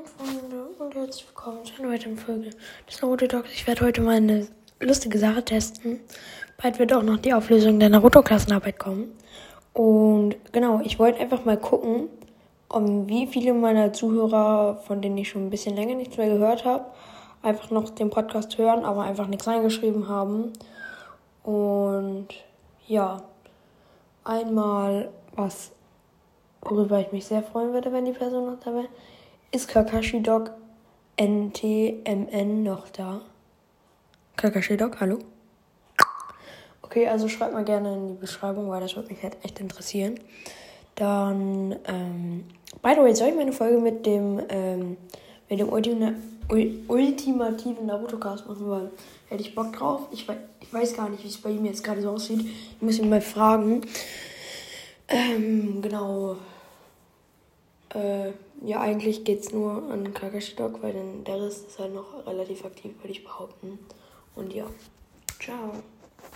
Moin Freunde und herzlich willkommen zu einer weiteren Folge des Naruto Dogs. Ich werde heute mal eine lustige Sache testen. Bald wird auch noch die Auflösung der Naruto-Klassenarbeit kommen. Und genau, ich wollte einfach mal gucken, um wie viele meiner Zuhörer, von denen ich schon ein bisschen länger nichts mehr gehört habe, einfach noch den Podcast hören, aber einfach nichts reingeschrieben haben. Und ja, einmal was worüber ich mich sehr freuen würde, wenn die Person noch da wäre, ist Kakashi Dog NTMN noch da? Kakashi Dog, hallo? Okay, also schreibt mal gerne in die Beschreibung, weil das würde mich halt echt interessieren. Dann, ähm, by the way, soll ich meine Folge mit dem, ähm, mit dem Ultima ultimativen Naruto-Cast machen, weil hätte ich Bock drauf. Ich, we ich weiß gar nicht, wie es bei ihm jetzt gerade so aussieht. Ich muss ihn mal fragen. Ähm, genau. Äh, ja, eigentlich geht es nur an Kakashi Dog, weil dann der Rest ist halt noch relativ aktiv, würde ich behaupten. Und ja, ciao.